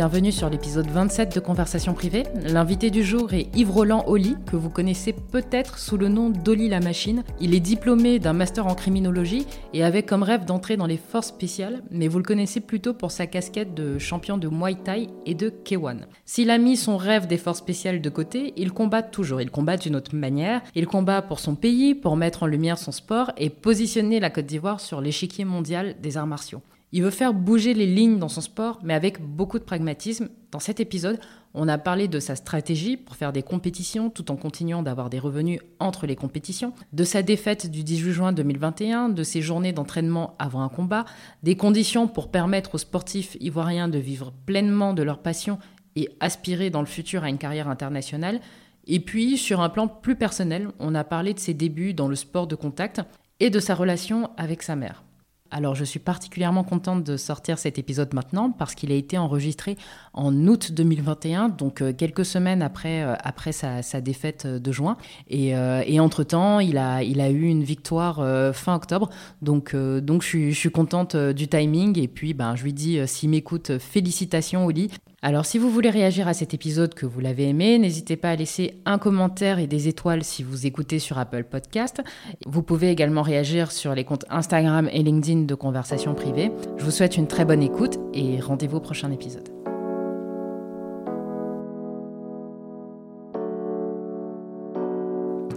Bienvenue sur l'épisode 27 de Conversation privée. L'invité du jour est Yves Roland Oli, que vous connaissez peut-être sous le nom d'Oli la machine. Il est diplômé d'un master en criminologie et avait comme rêve d'entrer dans les forces spéciales, mais vous le connaissez plutôt pour sa casquette de champion de Muay Thai et de K1. S'il a mis son rêve des forces spéciales de côté, il combat toujours. Il combat d'une autre manière. Il combat pour son pays, pour mettre en lumière son sport et positionner la Côte d'Ivoire sur l'échiquier mondial des arts martiaux. Il veut faire bouger les lignes dans son sport, mais avec beaucoup de pragmatisme. Dans cet épisode, on a parlé de sa stratégie pour faire des compétitions tout en continuant d'avoir des revenus entre les compétitions, de sa défaite du 18 juin 2021, de ses journées d'entraînement avant un combat, des conditions pour permettre aux sportifs ivoiriens de vivre pleinement de leur passion et aspirer dans le futur à une carrière internationale. Et puis, sur un plan plus personnel, on a parlé de ses débuts dans le sport de contact et de sa relation avec sa mère. Alors je suis particulièrement contente de sortir cet épisode maintenant parce qu'il a été enregistré en août 2021, donc euh, quelques semaines après, euh, après sa, défaite de juin. Et, euh, entre-temps, il a, il a eu une victoire fin octobre, donc, donc je, suis, je suis contente du timing. Et puis ben, je lui dis, s'il m'écoute, félicitations Oli, alors si vous voulez réagir à cet épisode que vous l'avez aimé, n'hésitez pas à laisser un commentaire et des étoiles si vous écoutez sur Apple Podcast. Vous pouvez également réagir sur les comptes Instagram et LinkedIn de Conversation Privée. Je vous souhaite une très bonne écoute et rendez-vous au prochain épisode.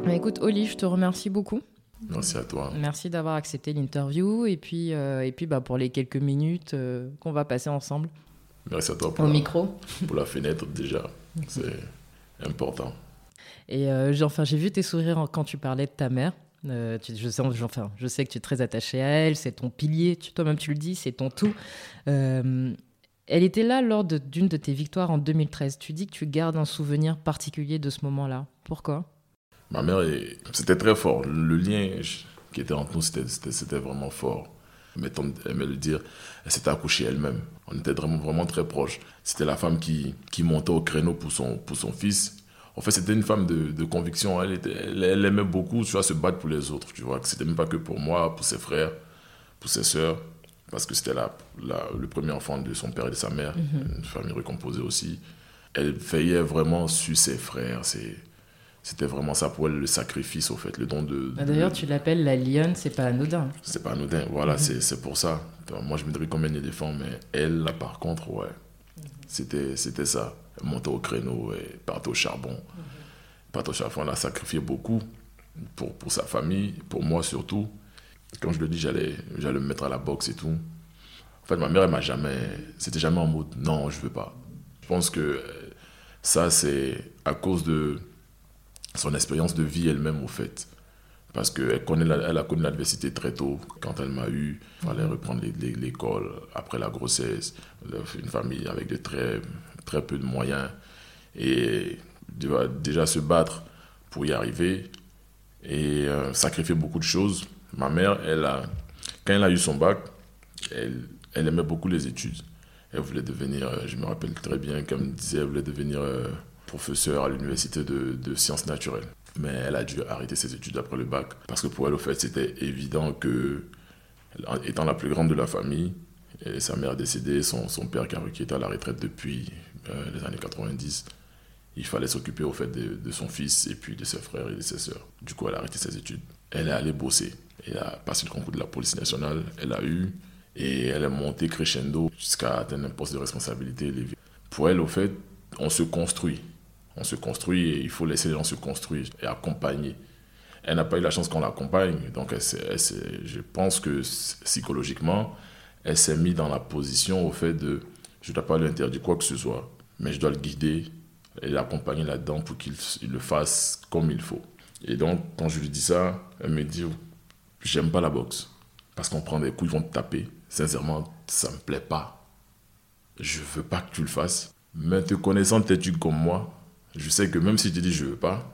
Bah, écoute, Oli, je te remercie beaucoup. Merci à toi. Merci d'avoir accepté l'interview et puis, euh, et puis bah, pour les quelques minutes euh, qu'on va passer ensemble. Merci à toi pour, Au la, micro. pour la fenêtre déjà. C'est important. Et euh, enfin, j'ai vu tes sourires quand tu parlais de ta mère. Euh, je, sais, enfin, je sais que tu es très attaché à elle, c'est ton pilier, toi-même tu le dis, c'est ton tout. Euh, elle était là lors d'une de, tes victoires en 2013. Tu dis que tu gardes un souvenir particulier de ce moment-là. Pourquoi? Ma mère, c'était très fort. Le lien qui était entre nous, c'était vraiment fort mais aimait le dire, elle s'était accouchée elle-même. On était vraiment, vraiment très proches. C'était la femme qui, qui montait au créneau pour son, pour son fils. En fait, c'était une femme de, de conviction. Elle, était, elle, aimait beaucoup tu vois, se battre pour les autres. Tu vois, c'était même pas que pour moi, pour ses frères, pour ses sœurs, parce que c'était la, le premier enfant de son père et de sa mère, mhm. une famille recomposée aussi. Elle veillait vraiment sur ses frères, ses, c'était vraiment ça pour elle le sacrifice au fait le don de, bah, d'ailleurs tu l'appelles la lionne c'est pas anodin. C'est pas anodin voilà mhm. c'est pour ça. Moi je me dirais combien d'éléphants mais elle là par contre ouais. Mhm. c'était c'était ça. Elle montait au créneau et partait au charbon. Mmh. partait au charbon elle a sacrifié beaucoup pour, pour sa famille pour moi surtout. Quand je le dis j'allais j'allais me mettre à la boxe et tout. En fait ma mère elle m'a jamais c'était jamais en mode non je veux pas. Je pense que ça c'est à cause de son expérience de vie elle-même, au fait. Parce qu'elle elle a connu l'adversité très tôt. Quand elle m'a eu, il fallait reprendre l'école après la grossesse, une famille avec de très, très peu de moyens. Et déjà se battre pour y arriver et euh, sacrifier beaucoup de choses. Ma mère, elle a, quand elle a eu son bac, elle, elle aimait beaucoup les études. Elle voulait devenir, euh, je me rappelle très bien, comme disait, elle voulait devenir euh, professeur à l'université de, sciences naturelles. Mais elle a dû arrêter ses études après le bac parce que pour elle, au fait, c'était évident que, étant la plus grande de la famille, sa mère décédée, son, son père qui était à la retraite depuis euh, les années 90, il fallait s'occuper au fait de, son fils et puis de ses frères et de ses sœurs. Du coup, elle a arrêté ses études. Elle est allée bosser. Elle a passé le concours de la police nationale. Elle a eu et elle est montée crescendo jusqu'à atteindre un poste de responsabilité Pour elle, au fait, on se construit on se construit et il faut laisser les gens se construire et accompagner. Elle n'a pas eu la chance qu'on l'accompagne, donc je pense que psychologiquement, elle s'est mise dans la position au fait de je ne dois pas lui interdire quoi que ce soit, mais je dois le guider et l'accompagner là-dedans pour qu'il le fasse comme il faut. Et donc, quand je lui dis ça, elle me dit J'aime pas la boxe parce qu'on prend des coups, ils vont te taper. Sincèrement, ça me plaît pas. Je veux pas que tu le fasses. Mais te connaissant têtu comme moi, je sais que même si tu dis je veux pas,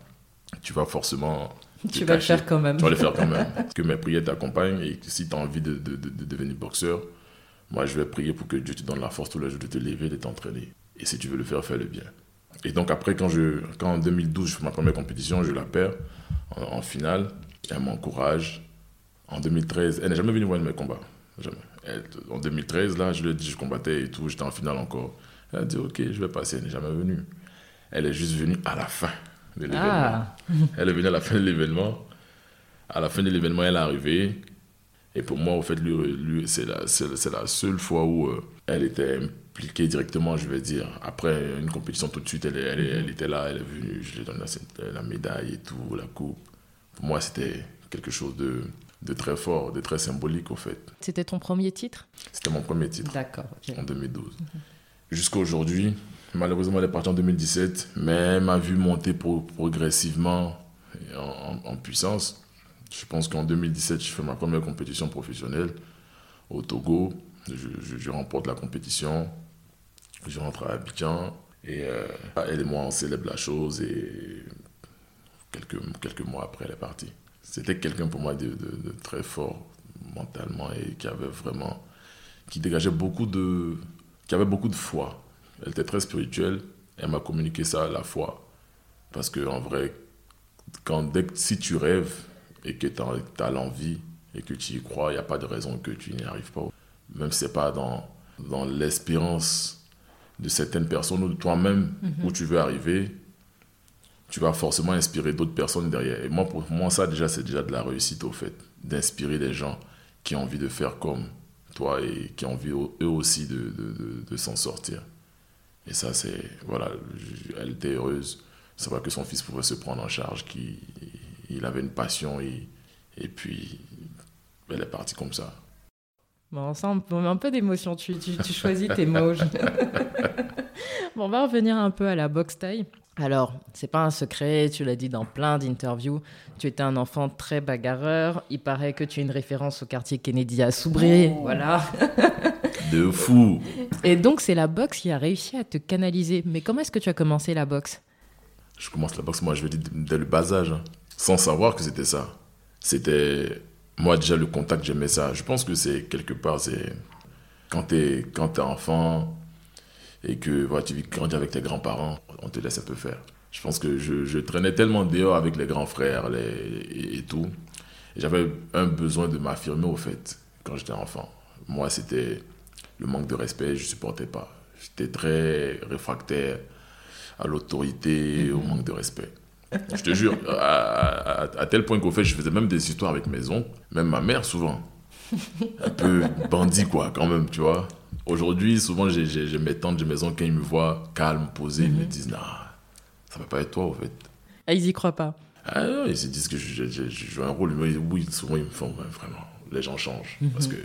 tu vas forcément. Tu vas le faire quand même. Tu vas le faire quand même. que mes prières t'accompagnent et que si tu as envie de, de, de, devenir boxeur, Moi, je vais prier pour que Dieu te donne la force tous les jours de te lever, de t'entraîner. Et si tu veux le faire, fais-le bien. Et donc après, quand, je, quand en 2012, je fais ma première compétition, je la perds en, finale. Elle m'encourage. En 2013, elle n'est jamais venue voir mes combats. Jamais. en 2013, là, je lui ai dit, je combattais et tout, j'étais en finale encore. Elle a dit, ok, je vais passer. Elle n'est jamais venue. Elle est juste venue à la fin de l'événement. Ah. Elle est venue à la fin de l'événement. À la fin de l'événement, elle est arrivée. Et pour moi, au fait, lui, c'est la, la, seule fois où euh, elle était impliquée directement, je vais dire. Après une compétition, tout de suite, elle, elle, elle était là, elle est venue, je lui ai donné la, médaille et tout, la coupe. Pour moi, c'était quelque chose de, de, très fort, de très symbolique, au fait. C'était ton premier titre? C'était mon premier titre. D'accord. En 2012. Jusqu'à aujourd'hui, malheureusement, elle est partie en 2017, mais elle m'a vu monter progressivement en, puissance. Je pense qu'en 2017, je fais ma première compétition professionnelle au Togo. Je, remporte la compétition. Je rentre à Abidjan. Et euh, elle et moi, on célèbre la chose. Et quelques, quelques mois après, elle est partie. C'était quelqu'un pour moi de, très fort mentalement et qui avait vraiment. qui dégageait beaucoup de. qui avait beaucoup de foi. Elle était très spirituelle. Elle m'a communiqué ça, la foi. Parce que en vrai, quand, dès si tu rêves, et que tu as, l'envie et que tu y crois, il n'y a pas de raison que tu n'y arrives pas. Même si ce n'est pas dans, dans l'espérance de certaines personnes ou de toi-même mhm. où tu veux arriver, tu vas forcément inspirer d'autres personnes derrière. Et moi, pour moi, ça, déjà, c'est déjà de la réussite, au fait, d'inspirer des gens qui ont envie de faire comme toi et qui ont envie, eux aussi, de, de, de, s'en sortir. Et ça, c'est. Voilà, elle était heureuse. C'est vrai que son fils pouvait se prendre en charge, qui il avait une passion et, et puis elle est partie comme ça. Bon, ça, on met un peu d'émotion. Tu, tu, choisis tes mots. bon, on va revenir un peu à la boxe taille. Alors, c'est pas un secret, tu l'as dit dans plein d'interviews. Tu étais un enfant très bagarreur. Il paraît que tu es une référence au quartier Kennedy à Soubré. Oh. Voilà. De fou. Et donc, c'est la boxe qui a réussi à te canaliser. Mais comment est-ce que tu as commencé la boxe? Je commence la boxe, moi, je veux dire, dès le bas âge. Hein sans savoir que c'était ça. C'était, moi déjà, le contact, j'aimais ça. Je pense que c'est quelque part, c'est quand tu es, enfant et que voilà, tu grandis avec tes grands-parents, on te laisse un peu faire. Je pense que je, je traînais tellement dehors avec les grands frères les, et, tout. J'avais un besoin de m'affirmer au fait quand j'étais enfant. Moi, c'était le manque de respect, je ne supportais pas. J'étais très réfractaire à l'autorité, au manque de respect. Je te jure, à, tel point qu'au fait, je faisais même des histoires avec mes oncles, même ma mère souvent. Un peu bandit, quoi, quand même, tu vois. Aujourd'hui, souvent, j'ai mes tantes, j'ai mes oncles, quand ils me voient calme, posé, ils me mhm. disent, non, ça va pas être toi, au fait. Ah, ils y croient pas ah, non, ils se disent que je, joue un rôle. Mais oui, souvent, ils me font, vraiment, les gens changent. Mhm. Parce que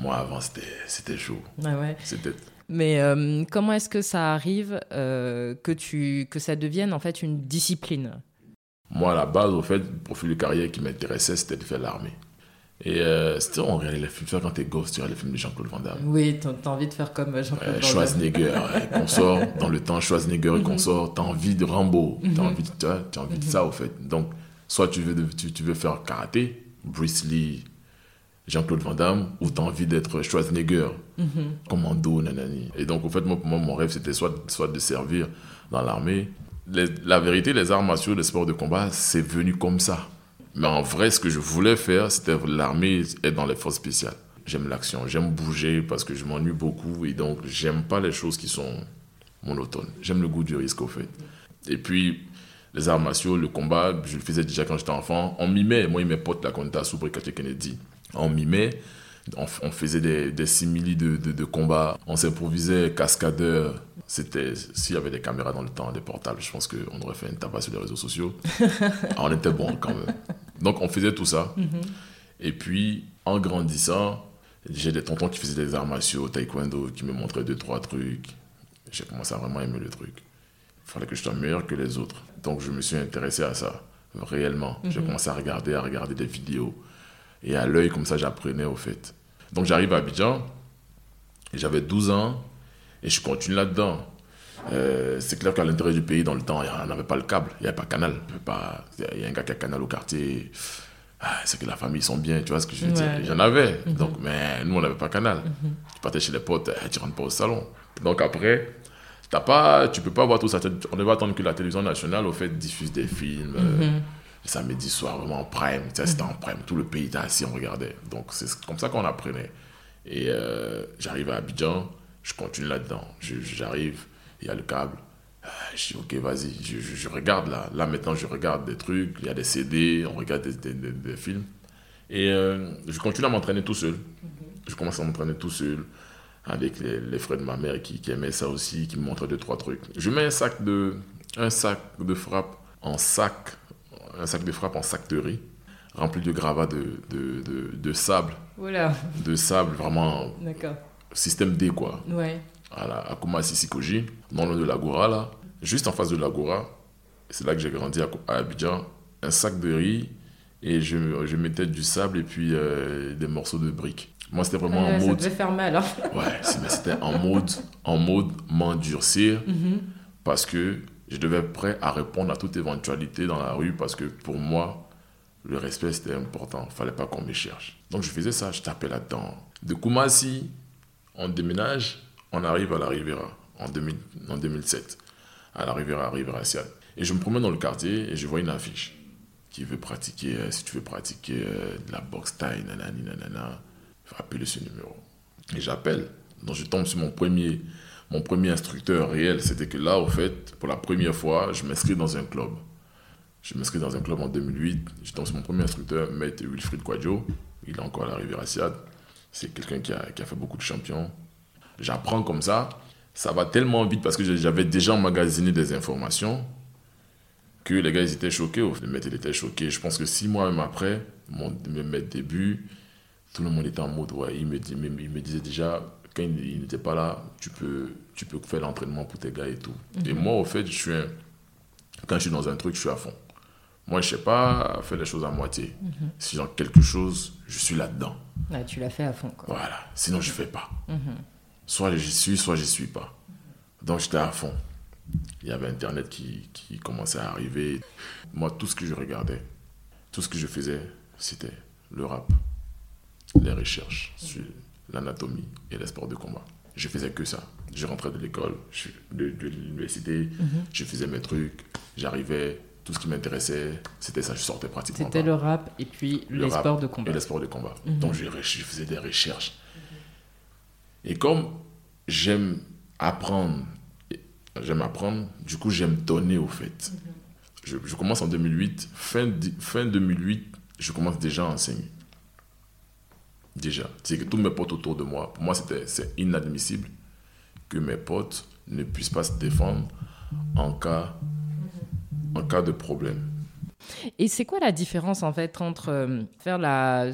moi, avant, c'était chaud. Ah ouais. C'était mais euh, comment est-ce que ça arrive euh, que, tu, que ça devienne en fait une discipline? Moi, à la base, au fait, le profil de carrière qui m'intéressait, c'était de faire l'armée. Et euh, c'était, on regardait les films, quand t'es gosse, tu regardes les films de Jean-Claude Van Damme. Oui, t'as envie de faire comme Jean-Claude Van Damme. Schwarzenegger et sort dans le temps Schwarzenegger et mhm. sort t'as envie de Rambo, t'as mhm. envie, de, as envie de mhm. ça, au fait. Donc, soit tu veux, tu, tu veux faire karaté, Bruce Lee, Jean-Claude Van Damme ou tu as envie d'être Schwarzenegger, mm-hmm. commando, nanani. Et donc, en fait, moi, mon rêve, c'était soit, soit de servir dans l'armée. La vérité, les arts martiaux, les sports de combat, c'est venu comme ça. Mais en vrai, ce que je voulais faire, c'était l'armée et dans les forces spéciales. J'aime l'action, j'aime bouger parce que je m'ennuie beaucoup et donc j'aime pas les choses qui sont monotones. J'aime le goût du risque, au fait. Et puis, les arts martiaux, le combat, je le faisais déjà quand j'étais enfant. On m'y met, moi et mes potes, était à Soubré, Kennedy on mimait, on, on faisait des, des similis de, de, combat, on s'improvisait cascadeur. C'était, s'il y avait des caméras dans le temps, des portables, je pense qu'on aurait fait une tabac sur les réseaux sociaux. Ah, on était bon quand même. Donc on faisait tout ça. Mhm. Et puis, en grandissant, j'ai des tontons qui faisaient des arts martiaux, taekwondo, qui me montraient deux, trois trucs. J'ai commencé à vraiment aimer le truc. Il fallait que je sois meilleur que les autres. Donc je me suis intéressé à ça, réellement. J'ai mhm. commencé à regarder, à regarder des vidéos et à l'œil, comme ça, j'apprenais au fait. Donc j'arrive à Abidjan, j'avais 12 ans, et je continue là-dedans. Euh, c'est clair qu'à l'intérieur du pays, dans le temps, il n'y avait pas le câble, il n'y avait pas Canal. Il y a un gars qui a Canal au quartier. ah, c'est que la famille sont bien, tu vois ce que je veux dire? J'en avais, mhm. donc, mais nous, on n'avait pas canal. Mhm. Tu partais chez les potes, eh, tu rentres pas au salon. Donc après, t'as pas, tu peux pas voir tout ça. On devait attendre que la télévision nationale, au fait, diffuse des films. Euh, mhm. samedi soir, vraiment en prime. C'était en prime. Tout le pays était assis, on regardait. Donc c'est comme ça qu'on apprenait. Et euh, j'arrive à Abidjan, je continue là-dedans. J'arrive, il y a le câble. Euh, je dis, ok, vas-y, je, regarde là. Là, maintenant, je regarde des trucs. Il y a des CD, on regarde des, films. Et euh, je continue à m'entraîner tout seul. Je commence à m'entraîner tout seul avec les, frères de ma mère qui, aimaient ça aussi, qui me montraient deux, trois trucs. Je mets un sac de, un sac de frappe en sac, un sac de frappe en sac de riz, rempli de gravats de, de, de, sable. Voilà. De sable, vraiment. D'accord. Système D, quoi. Ouais. Voilà, à Kumasi Sikoji, dans le de l'Agora, là juste en face de l'Agora, c'est là que j'ai grandi à, Abidjan, un sac de riz et je, je mettais du sable et puis euh, des morceaux de briques. Moi, c'était vraiment en mode. Ça devait faire mal. Hein. Ouais, c'était en mode, en mode m'endurcir mm-hmm. parce que je devais être prêt à répondre à toute éventualité dans la rue parce que pour moi, le respect c'était important. Il fallait pas qu'on me cherche. Donc je faisais ça, je tapais là-dedans. De Kumasi, on déménage, on arrive à la Riviera en, 2000, en 2007 à la Riviera Siad. Et je me promène dans le quartier et je vois une affiche qui veut pratiquer, euh, si tu veux pratiquer euh, de la boxe taille, nanani, nanana, appeler ce numéro. Et j'appelle. Donc je tombe sur mon premier, mon premier instructeur réel. C'était que là, au fait, pour la première fois, je m'inscris dans un club. Je m'inscris dans un club en 2008. Je tombe sur mon premier instructeur, Maître Wilfried Quadjo. Il est encore à la rivière Siad. C'est quelqu'un qui a, fait beaucoup de champions. J'apprends comme ça ça va tellement vite parce que j'avais déjà emmagasiné des informations que les gars ils étaient choqués. Le maître il était choqué. Je pense que six mois même après mon début, tout le monde était en mode ouais. Il me disait déjà quand il, n'était pas là, tu peux, tu peux faire l'entraînement pour tes gars et tout. Et mhm. moi au fait, je suis quand je suis dans un truc, je suis à fond. Moi, je sais pas faire les choses à moitié. Mhm. Si j'ai quelque chose, je suis là-dedans. tu l'as fait à fond. Voilà. Sinon, je fais pas. Mhm. Soit j'y suis, soit j'y suis pas. Donc j'étais à fond. Il y avait Internet qui, qui, commençait à arriver. Moi, tout ce que je regardais, tout ce que je faisais, c'était le rap, les recherches sur l'anatomie et les sports de combat. Je faisais que ça. Je rentrais de l'école, de, de l'université, mhm. je faisais mes trucs, j'arrivais, tout ce qui m'intéressait, c'était ça, je sortais pratiquement. C'était le rap et puis les sports de combat. Et les sports de combat. Mhm. Donc je, je, faisais des recherches. Et comme j'aime apprendre, j'aime apprendre, du coup j'aime donner au fait. je, commence en 2008, fin, fin 2008, je commence déjà à enseigner. Déjà. C'est que tous mes potes autour de moi, pour moi c'est inadmissible que mes potes ne puissent pas se défendre en cas, en cas de problème. Et c'est quoi la différence en fait entre euh, faire la,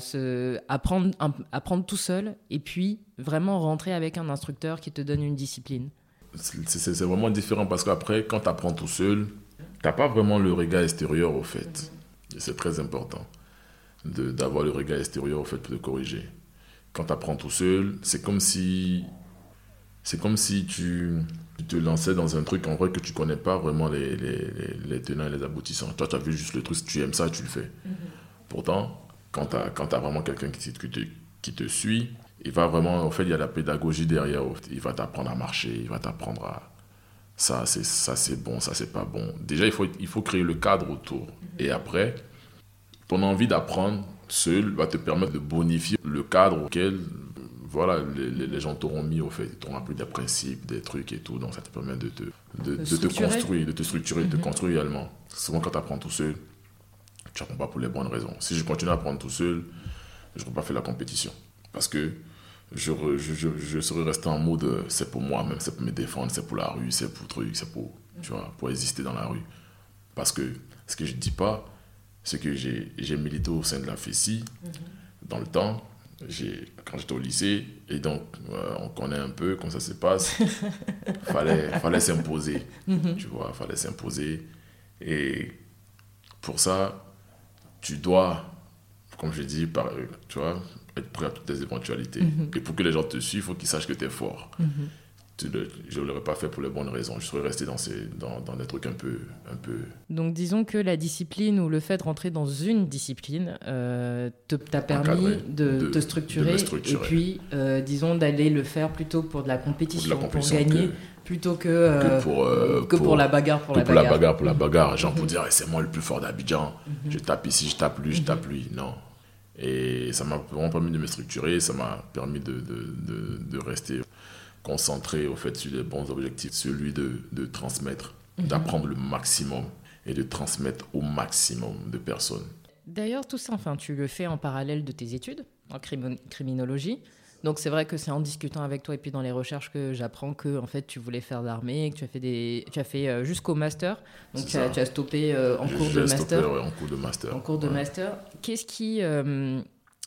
apprendre, apprendre tout seul et puis vraiment rentrer avec un instructeur qui te donne une discipline? C'est vraiment différent parce qu'après, quand tu apprends tout seul, tu n'as pas vraiment le regard extérieur au fait. C'est très important d'avoir le regard extérieur au fait pour te corriger. Quand tu apprends tout seul, c'est comme si c'est comme si tu tu te lançais dans un truc en vrai que tu connais pas vraiment les, les, les, tenants et les aboutissants. Toi, tu as vu juste le truc, si tu aimes ça, tu le fais. Mhm. Pourtant, quand tu as, as, vraiment quelqu'un qui, qui, te, qui te suit, il va vraiment, en fait, il y a la pédagogie derrière. Il va t'apprendre à marcher, il va t'apprendre à ça, c'est ça c'est bon, ça c'est pas bon. Déjà, il faut, il faut créer le cadre autour. Mhm. Et après, ton envie d'apprendre seul va te permettre de bonifier le cadre auquel voilà, les, gens t'auront mis au fait, ils t'auront appris des principes, des trucs et tout, donc ça te permet de te, de, te construire, de te structurer, de te mhm. construire également. Souvent, quand tu apprends tout seul, tu n'apprends pas pour les bonnes raisons. Si je continue à apprendre tout seul, je ne peux pas faire la compétition. Parce que je, je, je, serais resté en mode euh, c'est pour moi-même, c'est pour me défendre, c'est pour la rue, c'est pour truc, c'est pour, tu vois, pour exister dans la rue. Parce que ce que je ne dis pas, c'est que j'ai milité au sein de la FECI mhm. dans le temps quand j'étais au lycée, et donc euh, on connaît un peu comment ça se passe, fallait, fallait s'imposer, mhm. tu vois, fallait s'imposer. Et pour ça, tu dois, comme je dis, par, tu vois, être prêt à toutes les éventualités. Mhm. Et pour que les gens te suivent, il faut qu'ils sachent que tu es fort. Mhm. je ne l'aurais pas fait pour les bonnes raisons. Je serais resté dans, ces, dans, dans, des trucs un peu, un peu... Donc disons que la discipline ou le fait de rentrer dans une discipline euh, t'a permis de, te structurer, et puis euh, disons d'aller le faire plutôt pour de la compétition, pour, gagner. plutôt que, euh, que, pour, la bagarre pour, la, pour bagarre. la bagarre. Pour la bagarre, genre pour dire eh, c'est moi le plus fort d'Abidjan, mhm. je tape ici, je tape lui, je tape mhm. lui. Non. Et ça m'a vraiment permis de me structurer, ça m'a permis de, de, de rester concentré au fait sur les bons objectifs, celui de, de transmettre, mhm. d'apprendre le maximum et de transmettre au maximum de personnes. D'ailleurs, tout ça, enfin, tu le fais en parallèle de tes études en criminologie. Donc c'est vrai que c'est en discutant avec toi et puis dans les recherches que j'apprends que en fait tu voulais faire l'armée, que tu as fait des, tu as fait euh, jusqu'au master. Donc tu as, stoppé euh, en, cours de master. en cours de master. En cours de master. Qu'est-ce qui euh,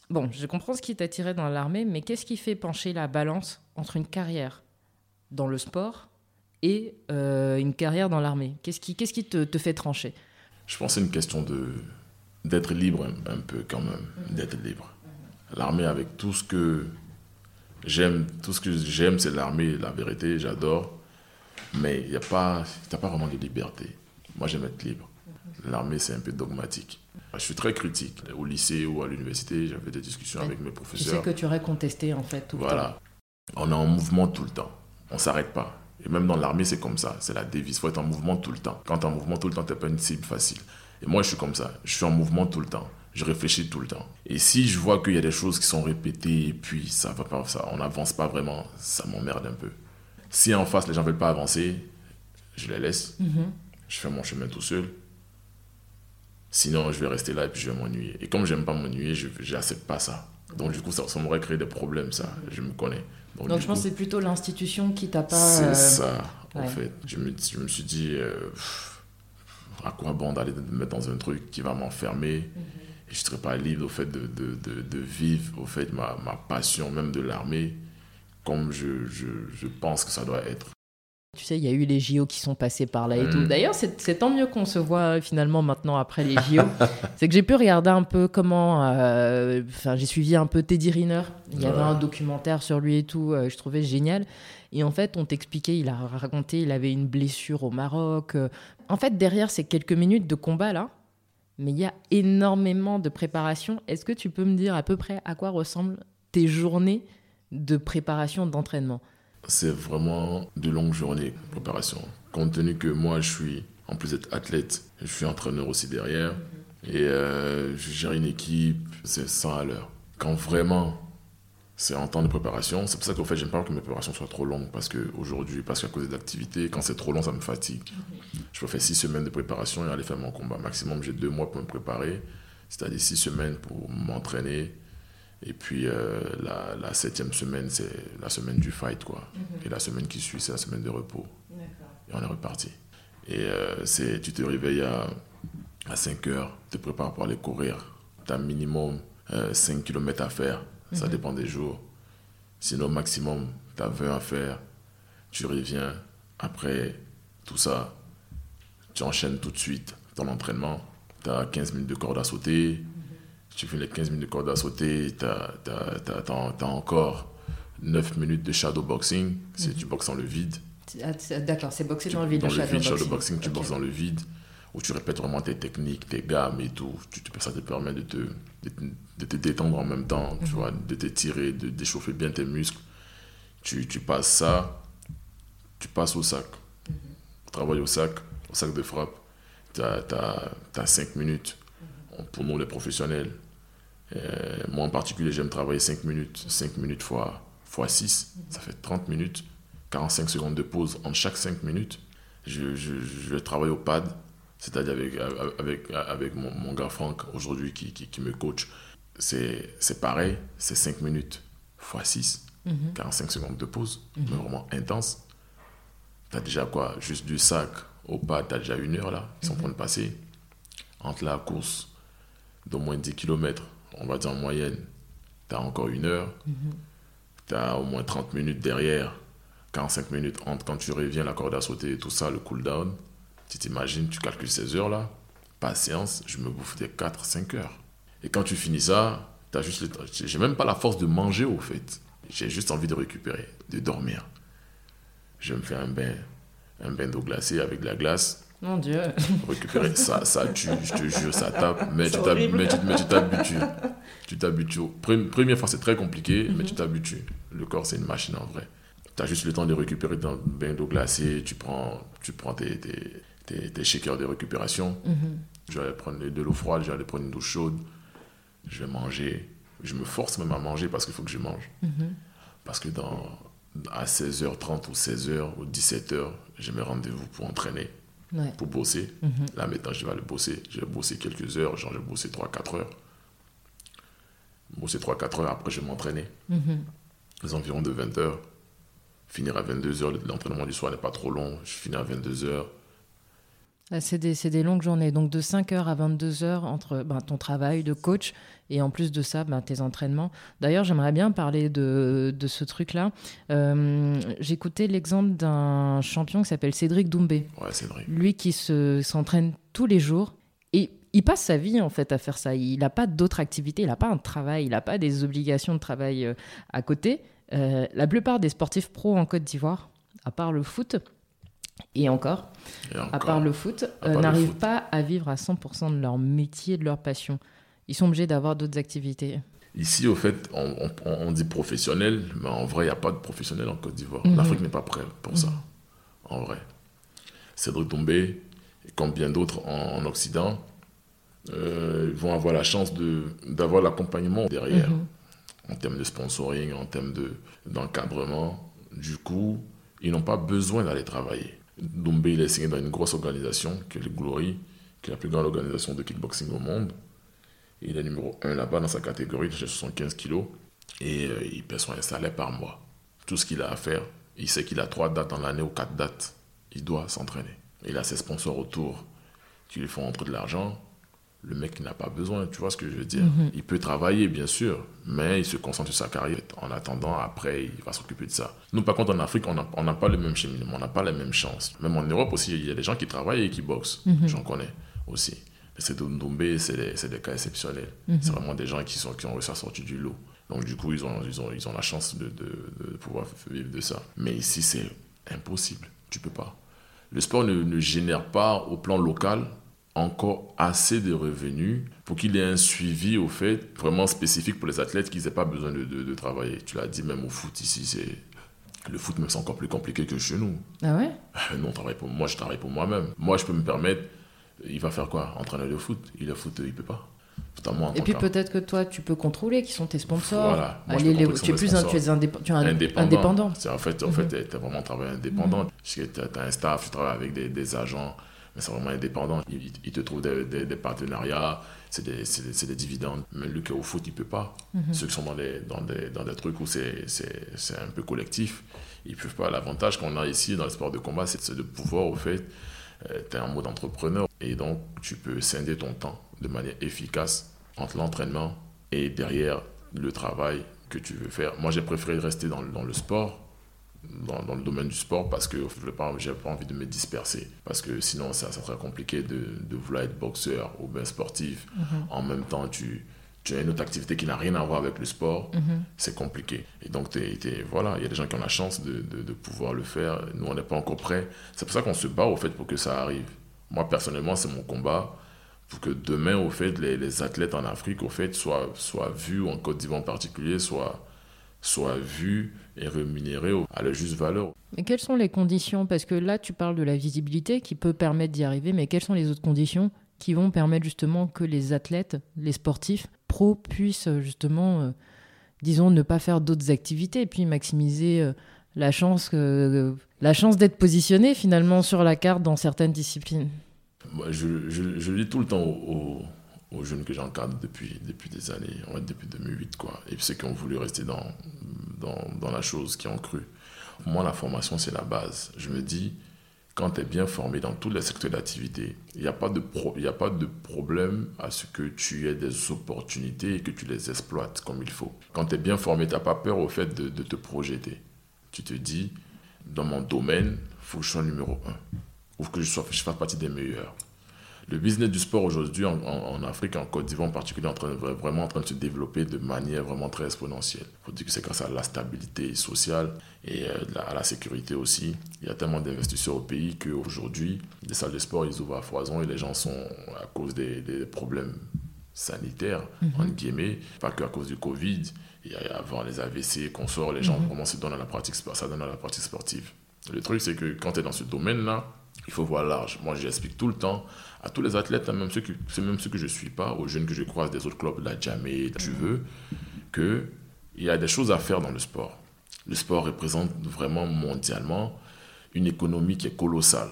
Bon, je comprends ce qui t'attirait dans l'armée, mais qu'est-ce qui fait pencher la balance entre une carrière dans le sport et euh, une carrière dans l'armée? Qu'est-ce qui, qu'est-ce qui te, te, fait trancher? Je pense que c'est une question de, d'être libre un, peu quand même, d'être libre. L'armée avec tout ce que j'aime, tout ce que j'aime c'est l'armée, la vérité, j'adore, mais il n'y a pas, pas vraiment de liberté. Moi j'aime être libre. L'armée c'est un peu dogmatique. Je suis très critique. Au lycée ou à l'université, j'avais des discussions avec mes professeurs. Tu sais que tu aurais contesté en fait tout le temps. Voilà. On est en mouvement tout le temps. On s'arrête pas. Et même dans l'armée, c'est comme ça. C'est la devise. Il faut être en mouvement tout le temps. Quand tu es en mouvement tout le temps, tu n'es pas une cible facile. Et moi, je suis comme ça. Je suis en mouvement tout le temps. Je réfléchis tout le temps. Et si je vois qu'il y a des choses qui sont répétées et puis ça va pas, ça, on n'avance pas vraiment, ça m'emmerde un peu. Si en face, les gens veulent pas avancer, je les laisse. Mhm. Je fais mon chemin tout seul. Sinon, je vais rester là et puis je vais m'ennuyer. Et comme j'aime pas m'ennuyer, je n'accepte pas ça. Donc, du coup, ça, ça m'aurait créé des problèmes, ça. Je me connais. Donc, je pense que c'est plutôt l'institution qui t'a pas. C'est euh, ça, en fait. Je me, je me suis dit, euh, à quoi bon d'aller me mettre dans un truc qui va m'enfermer? Mhm. Je ne serai pas libre au fait de, de, de, de, vivre, au fait ma, ma passion même de l'armée, comme je, je, je pense que ça doit être. Tu sais, il y a eu les JO qui sont passés par là et tout. Mm. D'ailleurs, c'est tant mieux qu'on se voit finalement maintenant après les JO. c'est que j'ai pu regarder un peu comment. Euh, enfin, j'ai suivi un peu Teddy Riner. Il y avait un documentaire sur lui et tout. Euh, je trouvais génial. Et en fait, on t'expliquait, il a raconté, il avait une blessure au Maroc. Euh. En fait, derrière ces quelques minutes de combat là, mais il y a énormément de préparation. Est-ce que tu peux me dire à peu près à quoi ressemblent tes journées de préparation d'entraînement? C'est vraiment de longues journées de préparation. Compte tenu que moi, je suis, en plus d'être athlète, je suis entraîneur aussi derrière. Et euh, je gère une équipe, c'est 100 à l'heure. Quand vraiment c'est en temps de préparation, c'est pour ça qu'en fait, j'aime pas que mes préparations soient trop longues. Parce qu'aujourd'hui, parce qu'à cause des activités, quand c'est trop long, ça me fatigue. Je peux faire six semaines de préparation et aller faire mon combat. Maximum, j'ai deux mois pour me préparer. C'est-à-dire six semaines pour m'entraîner et puis euh, la, la, septième semaine, c'est la semaine du fight, quoi. Mhm. Et la semaine qui suit, c'est la semaine de repos. Et on est reparti. Et euh, c'est, tu te réveilles à, à 5 heures, tu te prépares pour aller courir. Tu as minimum 5 euh, km à faire, ça mhm. dépend des jours. Sinon, maximum, tu as 20 à faire. Tu reviens. Après tout ça, tu enchaînes tout de suite ton entraînement. Tu as 15 minutes de corde à sauter tu fais les 15 minutes de corde à sauter, tu as, encore 9 minutes de shadow boxing, c'est tu boxes dans le vide. Ah, d'accord, c'est boxer dans le vide. Dans le, vide, shadow boxing, tu boxes dans le vide, où tu répètes vraiment tes techniques, tes gammes et tout. Tu, ça te permet de te, de, te détendre en même temps, tu mhm. vois, de t'étirer, de d'échauffer bien tes muscles. Tu, tu, passes ça, tu passes au sac. Mm au sac, au sac de frappe. Tu as, as, 5 minutes. Mhm. Pour nous, les professionnels, euh, moi en particulier, j'aime travailler 5 minutes. 5 minutes fois, fois 6, ça fait 30 minutes. 45 secondes de pause entre chaque 5 minutes. Je, je, je travaille au pad, c'est-à-dire avec, avec, avec mon, mon gars Franck aujourd'hui qui, qui, qui, me coach. C'est pareil, c'est 5 minutes fois 6, 45 secondes de pause, mais vraiment intense. Tu as déjà quoi? Juste du sac au pad, tu as déjà une heure là, ils sont en train de passer. Entre la course d'au moins 10 km on va dire en moyenne, tu as encore une heure, tu as au moins 30 minutes derrière, 45 minutes entre quand tu reviens, la corde à sauter et tout ça, le cool down. Tu t'imagines, tu calcules ces heures-là, patience, je me bouffe des 4-5 heures. Et quand tu finis ça, tu as juste j'ai même pas la force de manger au fait. J'ai juste envie de récupérer, de dormir. Je me fais un bain, un bain d'eau glacée avec de la glace. Mon Dieu. Récupérer ça, ça tue, je te jure, ça tape. Mais tu t'habitues. Tu t'habitues. Première fois, c'est très compliqué, mais tu mhm. t'habitues. Le corps, c'est une machine en vrai. Tu as juste le temps de récupérer dans le bain d'eau glacée, tu prends, tu prends tes, tes, tes, shakers de récupération. Mhm. Je vais prendre de l'eau froide, je vais aller prendre une douche chaude, je vais manger. Je me force même à manger parce qu'il faut que je mange. Mhm. Parce que dans, à 16h30 ou 16h ou 17h, j'ai mes rendez-vous pour entraîner, pour bosser. Mhm. Là, maintenant, je vais aller bosser. Je vais bosser quelques heures, genre je vais bosser 3-4 heures. Bosser 3-4 heures, après je vais m'entraîner. Les environs de 20h. Finir à 22h, l'entraînement du soir n'est pas trop long. Je finis à 22h. Ah, c'est des, longues journées, donc de 5h à 22h entre ben, ton travail de coach et en plus de ça, ben, tes entraînements. D'ailleurs, j'aimerais bien parler de, ce truc-là. Euh, J'écoutais l'exemple d'un champion qui s'appelle Cédric Doumbé. Ouais, Cédric. Lui qui s'entraîne tous les jours et il passe sa vie en fait à faire ça. Il n'a pas d'autres activités, il n'a pas un travail, il n'a pas des obligations de travail euh, à côté. Euh, la plupart des sportifs pros en Côte d'Ivoire, à part le foot, et encore, à part le foot, euh, n'arrivent pas à vivre à 100% de leur métier, de leur passion. Ils sont obligés d'avoir d'autres activités. Ici, au fait, on, dit professionnel, mais en vrai, il n'y a pas de professionnel en Côte d'Ivoire. Mhm. L'Afrique n'est pas prête pour ça, mhm. en vrai. Cédric Tombé, comme bien d'autres en, Occident, euh, vont avoir la chance d'avoir l'accompagnement derrière, mhm. en termes de sponsoring, en termes d'encadrement. du coup, ils n'ont pas besoin d'aller travailler. Doumbé, il est signé dans une grosse organisation, qui est le Glory, qui est la plus grande organisation de kickboxing au monde. Il est numéro 1 là-bas dans sa catégorie, il 75 kilos. Et euh, il paie son salaire par mois. Tout ce qu'il a à faire, il sait qu'il a 3 dates dans l'année ou 4 dates. Il doit s'entraîner. Il a ses sponsors autour qui lui font entrer de l'argent le mec n'a pas besoin, tu vois ce que je veux dire? Mhm. Il peut travailler, bien sûr, mais il se concentre sur sa carrière. En attendant, après, il va s'occuper de ça. Nous, par contre, en Afrique, on n'a pas le même cheminement, on n'a pas les mêmes chances. Même en Europe aussi, il y a des gens qui travaillent et qui boxent. Mhm. J'en connais aussi. C'est Ndombé, c'est des, des, cas exceptionnels. Mhm. C'est vraiment des gens qui, sont, qui ont réussi à sortir du lot. Donc, du coup, ils ont, ils ont, ils ont la chance de, de, pouvoir vivre de ça. Mais ici, c'est impossible. Tu peux pas. Le sport ne, ne génère pas au plan local encore assez de revenus pour qu'il y ait un suivi au fait vraiment spécifique pour les athlètes qui n'aient pas besoin de, de, travailler. Tu l'as dit même au foot ici, c'est le foot c'est encore plus compliqué que chez nous. Ah ouais? Non, travaille pour moi, je travaille pour moi-même. Moi, je peux me permettre. Il va faire quoi? Entraîner le foot? Il est foot, il peut pas. Et puis peut-être que toi, tu peux contrôler qui sont tes sponsors. Voilà. tu es plus un, tu es indépendant. C'est en fait, en fait, mhm. tu es vraiment travailleur indépendant. Mhm. Tu as un staff, tu travailles avec des, des agents mais c'est vraiment indépendant. Il, te trouve des, des, partenariats, c'est des, des, dividendes. Mais qui est au foot, il peut pas. Mhm. Ceux qui sont dans des, dans des, dans des trucs où c'est un peu collectif, ils peuvent pas. L'avantage qu'on a ici dans le sport de combat, c'est de pouvoir, au fait, euh, tu es en mode entrepreneur et donc tu peux scinder ton temps de manière efficace entre l'entraînement et derrière le travail que tu veux faire. Moi, j'ai préféré rester dans, dans le sport dans, dans, le domaine du sport parce que je n'ai pas, pas envie de me disperser. Parce que sinon, ça, ça serait compliqué de, de, vouloir être boxeur ou bien sportif. Mhm. En même temps, tu, tu as une autre activité qui n'a rien à voir avec le sport. Mhm. C'est compliqué. Et donc, voilà, il y a des gens qui ont la chance de, de, pouvoir le faire. Nous, on n'est pas encore prêts. C'est pour ça qu'on se bat, au fait, pour que ça arrive. Moi, personnellement, c'est mon combat pour que demain, au fait, les, les, athlètes en Afrique, au fait, soient, soient vus, en Côte d'Ivoire en particulier, soient, soient vus et rémunéré à la juste valeur. Mais quelles sont les conditions? Parce que là, tu parles de la visibilité qui peut permettre d'y arriver, mais quelles sont les autres conditions qui vont permettre justement que les athlètes, les sportifs, pros puissent justement, euh, disons, ne pas faire d'autres activités et puis maximiser euh, la chance, euh, la chance d'être positionné finalement sur la carte dans certaines disciplines? Moi, je, je, je, dis tout le temps aux, aux jeunes que j'encadre depuis, depuis des années, depuis 2008, quoi. Et ceux qui ont voulu rester dans, dans, la chose, qui ont cru. Moi, la formation, c'est la base. Je me dis, quand tu es bien formé dans tous les secteurs d'activité, il n'y a, pas de a pas de problème à ce que tu aies des opportunités et que tu les exploites comme il faut. Quand tu es bien formé, tu n'as pas peur au fait de, de, te projeter. Tu te dis, dans mon domaine, il faut que je sois numéro un. Ou que je, sois, je fasse partie des meilleurs. Le business du sport aujourd'hui en, Afrique, en Côte d'Ivoire en particulier, est vraiment en train de se développer de manière vraiment très exponentielle. Il faut dire que c'est grâce à la stabilité sociale et euh, à la sécurité aussi. Il y a tellement d'investisseurs au pays qu'aujourd'hui, les salles de sport, ils ouvrent à foison et les gens sont, à cause des, problèmes sanitaires, mm entre guillemets, pas qu'à cause du Covid, a avant les AVC, consorts, les gens mhm. vraiment se donnent à la pratique, ça donne à la pratique sportive. Le truc, c'est que quand tu es dans ce domaine-là, il faut voir large. Moi, j'explique tout le temps à tous les athlètes, hein, même ceux que, c'est même ceux que je ne suis pas, aux jeunes que je croise des autres clubs, la Jamé, tu veux, qu'il y a des choses à faire dans le sport. Le sport représente vraiment mondialement une économie qui est colossale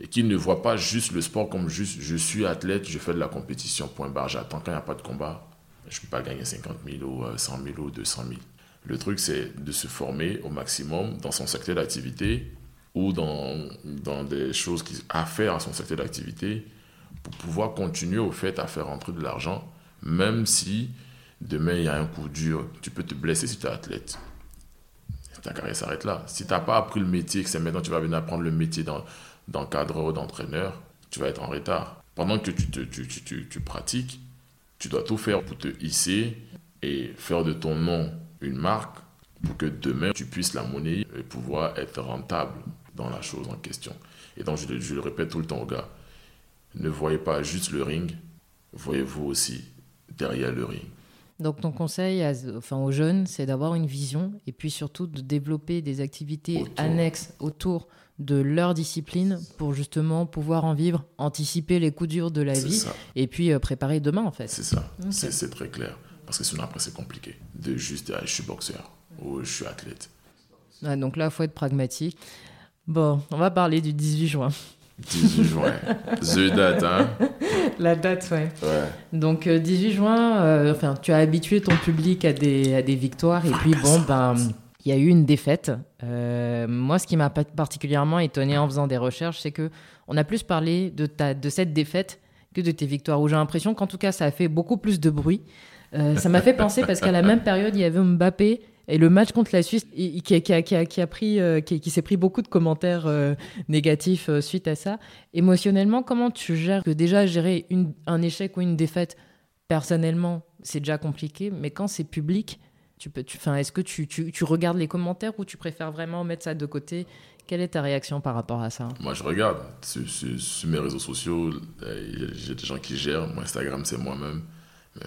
et qui ne voit pas juste le sport comme juste je suis athlète, je fais de la compétition, point barre, j'attends quand il n'y a pas de combat, je ne peux pas gagner 50 000 ou 100 000 ou 200 000. Le truc, c'est de se former au maximum dans son secteur d'activité ou dans, dans des choses qui, à faire à son secteur d'activité pour pouvoir continuer au fait à faire rentrer de l'argent, même si demain il y a un coup dur, tu peux te blesser si tu es athlète. Ta carrière s'arrête là. Si tu n'as pas appris le métier, que c'est maintenant tu vas venir apprendre le métier d'encadreur ou d'entraîneur, tu vas être en retard. Pendant que tu, te, tu, tu, tu pratiques, tu dois tout faire pour te hisser et faire de ton nom une marque pour que demain tu puisses la monnaie et pouvoir être rentable dans la chose en question. Et donc je, je le répète tout le temps aux gars, ne voyez pas juste le ring, voyez-vous aussi derrière le ring. Donc ton conseil enfin, aux jeunes, c'est d'avoir une vision et puis surtout de développer des activités annexes autour de leur discipline pour justement pouvoir en vivre, anticiper les coups durs de la vie et puis euh, préparer demain en fait. C'est ça, c'est très clair. Parce que sinon après c'est compliqué de juste dire je suis boxeur ou je suis athlète. donc là, il faut être pragmatique. Bon, on va parler du 18 juin. 18 juin. The date, hein La date, ouais. Donc, 18 euh, juin, euh, enfin, tu as habitué ton public à des, à des victoires. Et puis, bon, ben, il y a eu une défaite. Euh, moi, ce qui m'a particulièrement étonné en faisant des recherches, c'est que on a plus parlé de, ta, de cette défaite que de tes victoires. Où j'ai l'impression qu'en tout cas, ça a fait beaucoup plus de bruit. ça m'a fait penser parce qu'à la même période, il y avait Mbappé et le match contre la Suisse, qui, qui, a, pris, euh, qui, s'est pris beaucoup de commentaires euh, négatifs euh, suite à ça. Émotionnellement, comment tu gères? Que déjà gérer un échec ou une défaite personnellement, c'est déjà compliqué, mais quand c'est public, tu peux, tu, est-ce que tu, tu, tu, regardes les commentaires ou tu préfères vraiment mettre ça de côté? Quelle est ta réaction par rapport à ça? Moi, je regarde. Sur mes réseaux sociaux, j'ai des gens qui gèrent. Mon Instagram, c'est moi-même.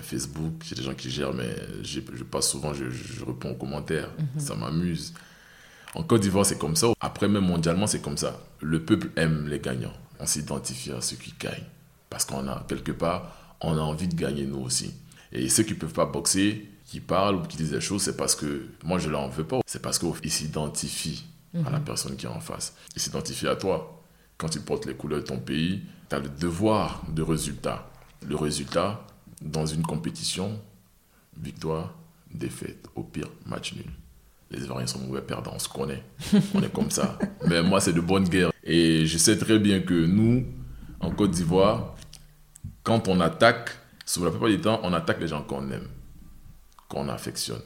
Facebook, j'ai des gens qui gèrent, mais je, passe souvent, je, réponds aux commentaires. Mhm. Ça m'amuse. En Côte d'Ivoire, c'est comme ça. Après, même mondialement, c'est comme ça. Le peuple aime les gagnants. On s'identifie à ceux qui gagnent. Parce qu'on a, quelque part, on a envie de gagner nous aussi. Et ceux qui ne peuvent pas boxer, qui parlent ou qui disent des choses, c'est parce que, moi, je ne leur veux pas. C'est parce qu'ils s'identifient à la mhm. personne qui est en face. Ils s'identifient à toi. Quand tu portes les couleurs de ton pays, tu as le devoir de résultat. Le résultat, dans une compétition, victoire, défaite, au pire, match nul. Les Ivoiriens sont mauvais perdants, on se connaît. On est comme ça. Mais moi, c'est de bonne guerre. Et je sais très bien que nous, en Côte d'Ivoire, quand on attaque, sur la plupart du temps, on attaque les gens qu'on aime, qu'on affectionne,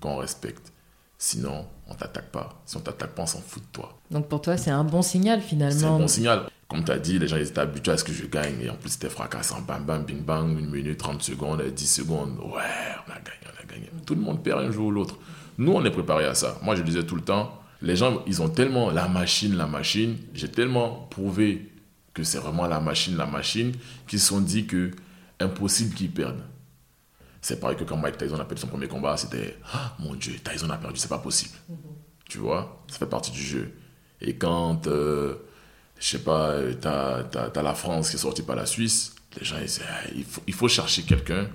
qu'on respecte. Sinon, on t'attaque pas. Si on t'attaque pas, on s'en fout de toi. Donc pour toi, c'est un bon signal finalement. C'est un bon signal. Comme tu as dit, les gens étaient habitués à ce que je gagne. Et en plus, c'était fracassant. Bam, bam, bing, bang, une minute, 30 secondes, 10 secondes. Ouais, on a gagné, on a gagné. Tout le monde perd un jour ou l'autre. Nous, on est préparé à ça. Moi, je disais tout le temps, les gens, ils ont tellement la machine, la machine. J'ai tellement prouvé que c'est vraiment la machine, la machine, qu'ils se sont dit que impossible qu'ils perdent. C'est pareil que quand Mike Tyson a perdu son premier combat, c'était ah, mon Dieu, Tyson a perdu, c'est pas possible. Mhm. Tu vois, ça fait partie du jeu. Et quand, euh, je sais pas, tu as, la France qui est sortie par la Suisse, les gens ils disent ah, il, faut, il faut chercher quelqu'un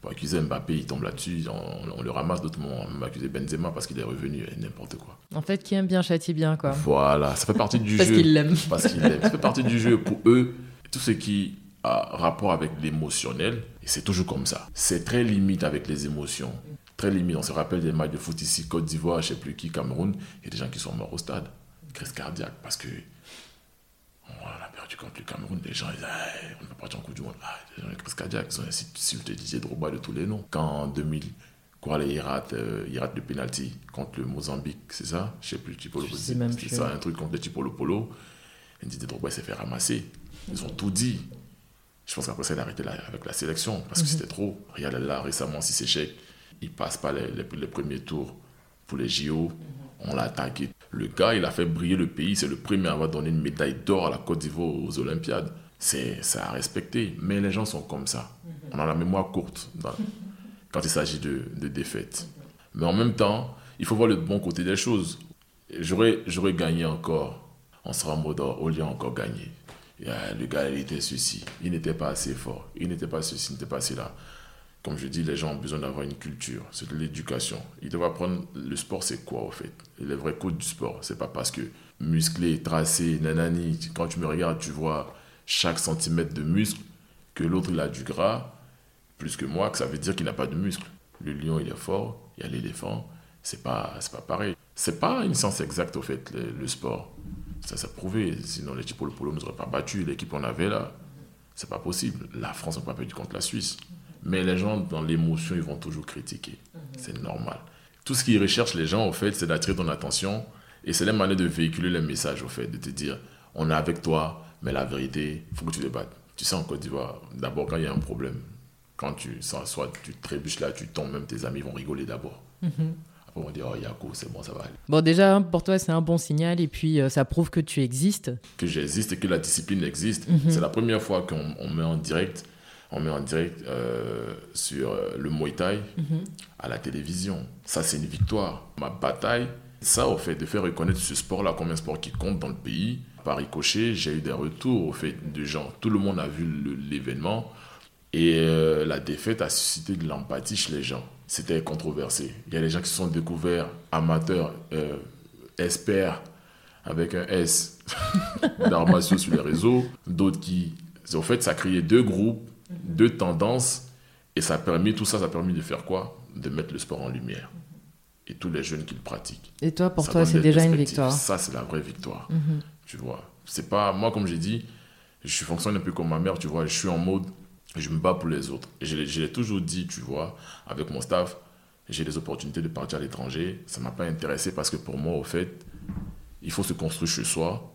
pour accuser Mbappé, il tombe là-dessus, on, le ramasse d'autres on va accuser Benzema parce qu'il est revenu, n'importe quoi. En fait, qui aime bien châtie bien, quoi. Voilà, ça fait partie du jeu. Parce qu'il l'aime. Parce qu'il l'aime. Ça fait partie du jeu. Pour eux, tout ce qui a rapport avec l'émotionnel, c'est toujours comme ça. C'est très limite avec les émotions. Très limite. On se rappelle des matchs de foot ici, Côte d'Ivoire, je sais plus qui, Cameroun. Il y a des gens qui sont morts au stade. Crise cardiaque. Parce que on a perdu contre le Cameroun. Les gens, ils disent, on n'a pas en Coupe du Monde. Ah, les gens, crise cardiaque. Ils ont insulté Didier Drogba de tous les noms. Quand en 2000, quoi, il rate, euh, il rate le penalty contre le Mozambique, c'est ça? Je sais plus, Tipolo. C'est ça, un truc contre le Tipolo Polo. Et Didier Drogba s'est fait ramasser. Ils ont tout dit. Je pense qu'après ça, il a arrêté avec la sélection parce que c'était trop. Regarde là, récemment, si c'est échecs, il passe pas les, les, premiers tours pour les JO. On l'a attaqué. Le gars, il a fait briller le pays. C'est le premier à avoir donné une médaille d'or à la Côte d'Ivoire aux Olympiades. C'est à respecter. Mais les gens sont comme ça. On a la mémoire courte quand il s'agit de, de défaites. Mais en même temps, il faut voir le bon côté des choses. J'aurais gagné encore. On sera en mode, oh, a encore gagné. le gars, il était ceci. Il n'était pas assez fort. Il n'était pas ceci, il n'était pas cela. Comme je dis, les gens ont besoin d'avoir une culture. C'est de l'éducation. Ils doivent apprendre le sport, c'est quoi, au fait? Les vrais codes du sport, c'est pas parce que musclé, tracé, nanani, quand tu me regardes, tu vois chaque centimètre de muscle, que l'autre, il a du gras, plus que moi, que ça veut dire qu'il n'a pas de muscle. Le lion, il est fort, il y a l'éléphant, c'est pas, pas pareil. C'est pas une science exacte, au fait, le, sport. Ça s'est prouvé. Sinon, l'équipe pour le polo ne nous aurait pas battu. L'équipe qu'on avait là, c'est pas possible. La France n'a pas perdu contre la Suisse. Mais les gens, dans l'émotion, ils vont toujours critiquer. C'est normal. Tout ce qu'ils recherchent, les gens, au fait, c'est d'attirer ton attention. Et c'est la manière de véhiculer le message, au fait, de te dire, on est avec toi, mais la vérité, il faut que tu te battes. Tu sais, en Côte d'Ivoire, d'abord, quand il y a un problème, quand tu, soit tu trébuches là, tu tombes, même tes amis vont rigoler d'abord. Mhm. Après, on va dire, oh, Yako, c'est bon, ça va aller. Bon, déjà, pour toi, c'est un bon signal, et puis euh, ça prouve que tu existes. Que j'existe et que la discipline existe. Mhm. C'est la première fois qu'on met en direct on met en direct euh, sur euh, le Muay Thai mhm. à la télévision. Ça, c'est une victoire. Ma bataille, ça, au fait, de faire reconnaître ce sport-là comme un sport qui compte dans le pays. Par ricochet, j'ai eu des retours au fait de gens. Tout le monde a vu l'événement et euh, la défaite a suscité de l'empathie chez les gens. C'était controversé. Il y a des gens qui se sont découverts amateurs, experts, avec un S, d'arts sur les réseaux. D'autres qui. Au fait, ça a créé deux groupes deux tendances. Et ça a permis, tout ça, ça a permis de faire quoi? De mettre le sport en lumière. Et tous les jeunes qui le pratiquent. Et toi, pour toi, c'est déjà une victoire. Ça, c'est la vraie victoire. Mhm. Tu vois. C'est pas, moi, comme j'ai dit, je fonctionne un peu comme ma mère, tu vois. Je suis en mode, je me bats pour les autres. Et je l'ai toujours dit, tu vois, avec mon staff, j'ai des opportunités de partir à l'étranger. Ça ne m'a pas intéressé parce que pour moi, au fait, il faut se construire chez soi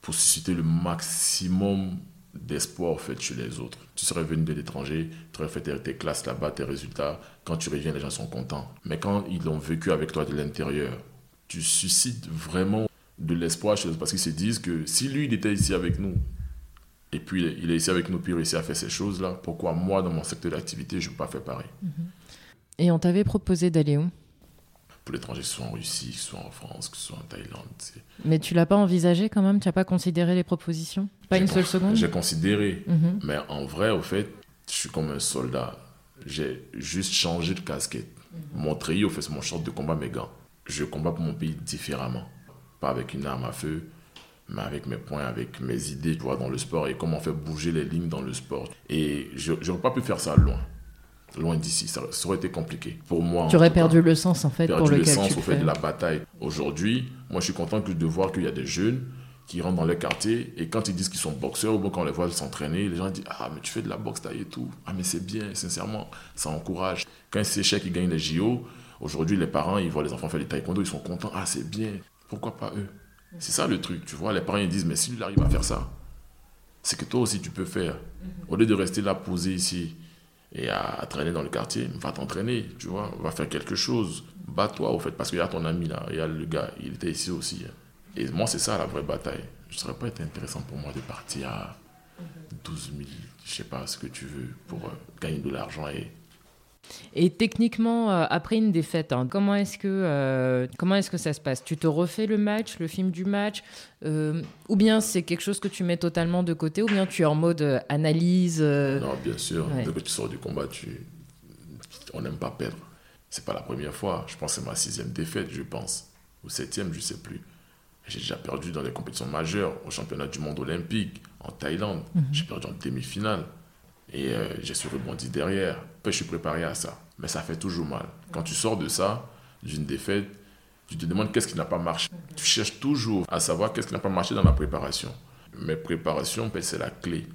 pour susciter le maximum d'espoir en fait chez les autres. Tu serais venu de l'étranger, tu aurais fait tes, classes là-bas, tes résultats. Quand tu reviens, les gens sont contents. Mais quand ils l'ont vécu avec toi de l'intérieur, tu suscites vraiment de l'espoir chez eux parce qu'ils se disent que si lui, il était ici avec nous, et puis il est ici avec nous, puis il réussit à faire ces choses-là, pourquoi moi, dans mon secteur d'activité, je ne peux pas faire pareil? Mhm. Et on t'avait proposé d'aller où? Pour l'étranger, soit en Russie, soit en France, que ce soit en Thaïlande. Mais tu l'as pas envisagé quand même? Tu n'as pas considéré les propositions? Pas une seule seconde? J'ai considéré. Mhm. Mais en vrai, au fait, je suis comme un soldat. J'ai juste changé de casquette. Mhm. Mon treillis, au fait, c'est mon short de combat, mes gants. Je combats pour mon pays différemment. Pas avec une arme à feu, mais avec mes points, avec mes idées, tu vois, dans le sport et comment faire bouger les lignes dans le sport. Et je n'aurais pas pu faire ça loin loin d'ici. Ça, aurait été compliqué pour moi. Tu aurais perdu le sens en fait pour lequel le sens au fait de la bataille. Aujourd'hui, moi je suis content de voir qu'il y a des jeunes qui rentrent dans les quartiers et quand ils disent qu'ils sont boxeurs ou quand on les voit s'entraîner, les gens disent ah mais tu fais de la boxe taille et tout. Ah mais c'est bien, sincèrement, ça encourage. Quand c'est cher qui gagnent les JO, aujourd'hui les parents ils voient les enfants faire des taekwondo, ils sont contents. Ah c'est bien. Pourquoi pas eux? C'est ça le truc, tu vois. Les parents ils disent mais s'il arrive à faire ça, c'est que toi aussi tu peux faire. Au lieu de rester là posé ici et à, traîner dans le quartier, va t'entraîner, tu vois, va faire quelque chose. Bats-toi, au fait, parce qu'il y a ton ami là, il y a le gars, il était ici aussi. Et moi, c'est ça la vraie bataille. Ce serait pas intéressant pour moi de partir à 12 000, je sais pas ce que tu veux, pour euh, gagner de l'argent et et techniquement, euh, après une défaite, hein, comment est-ce que euh, comment est-ce que ça se passe? Tu te refais le match, le film du match, euh, ou bien c'est quelque chose que tu mets totalement de côté, ou bien tu es en mode analyse. Non, bien sûr. Dès que tu sors du combat, tu... on n'aime pas perdre. C'est pas la première fois. Je pense que c'est ma sixième défaite, je pense, ou septième, je sais plus. J'ai déjà perdu dans les compétitions majeures, au championnat du monde olympique, en Thaïlande. Mhm. J'ai perdu en demi-finale. Et euh, j'ai su rebondir derrière. Après, je suis préparé à ça. Mais ça fait toujours mal. Quand tu sors de ça, d'une défaite, tu te demandes qu'est-ce qui n'a pas marché. Tu cherches toujours à savoir qu'est-ce qui n'a pas marché dans la préparation. Mais préparation, ben, c'est la clé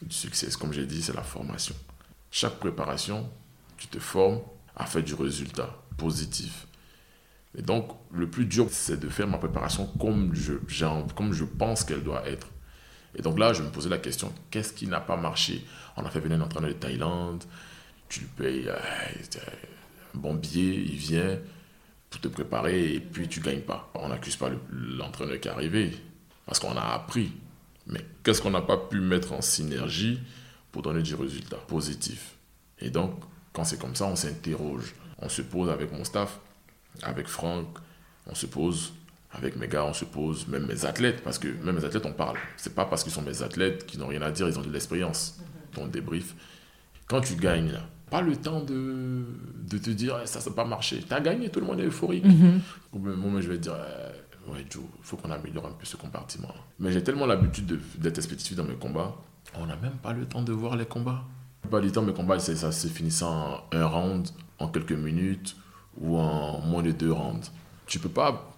du succès. Comme j'ai dit, c'est la formation. Chaque préparation, tu te formes à faire du résultat positif. Et donc, le plus dur, c'est de faire ma préparation comme je pense qu'elle doit être. Et donc là, je me posais la question, qu'est-ce qui n'a pas marché? On a fait venir un entraîneur de Thaïlande, tu lui payes euh, un bon billet, il vient pour te préparer et puis tu gagnes pas. On n'accuse pas l'entraîneur qui est arrivé parce qu'on a appris. Mais qu'est-ce qu'on n'a pas pu mettre en synergie pour donner du résultat positif? Et donc, quand c'est comme ça, on s'interroge. On se pose avec mon staff, avec Franck, on se pose avec mes gars, on se pose, même mes athlètes, parce que même mes athlètes, on parle. C'est pas parce qu'ils sont mes athlètes qu'ils n'ont rien à dire, ils ont de l'expérience. Donc, débrief. Quand tu gagnes, pas le temps de, de te dire eh, ça, ça n'a pas marché. Tu as gagné, tout le monde est euphorique. Mm Moi, je vais te dire eh, ouais, Joe, il faut qu'on améliore un peu ce compartiment. Mais j'ai tellement l'habitude d'être expéditif dans mes combats, on n'a même pas le temps de voir les combats. Pas du temps, mes combats, ça se finissant en un round, en quelques minutes ou en moins de deux rounds. Tu peux pas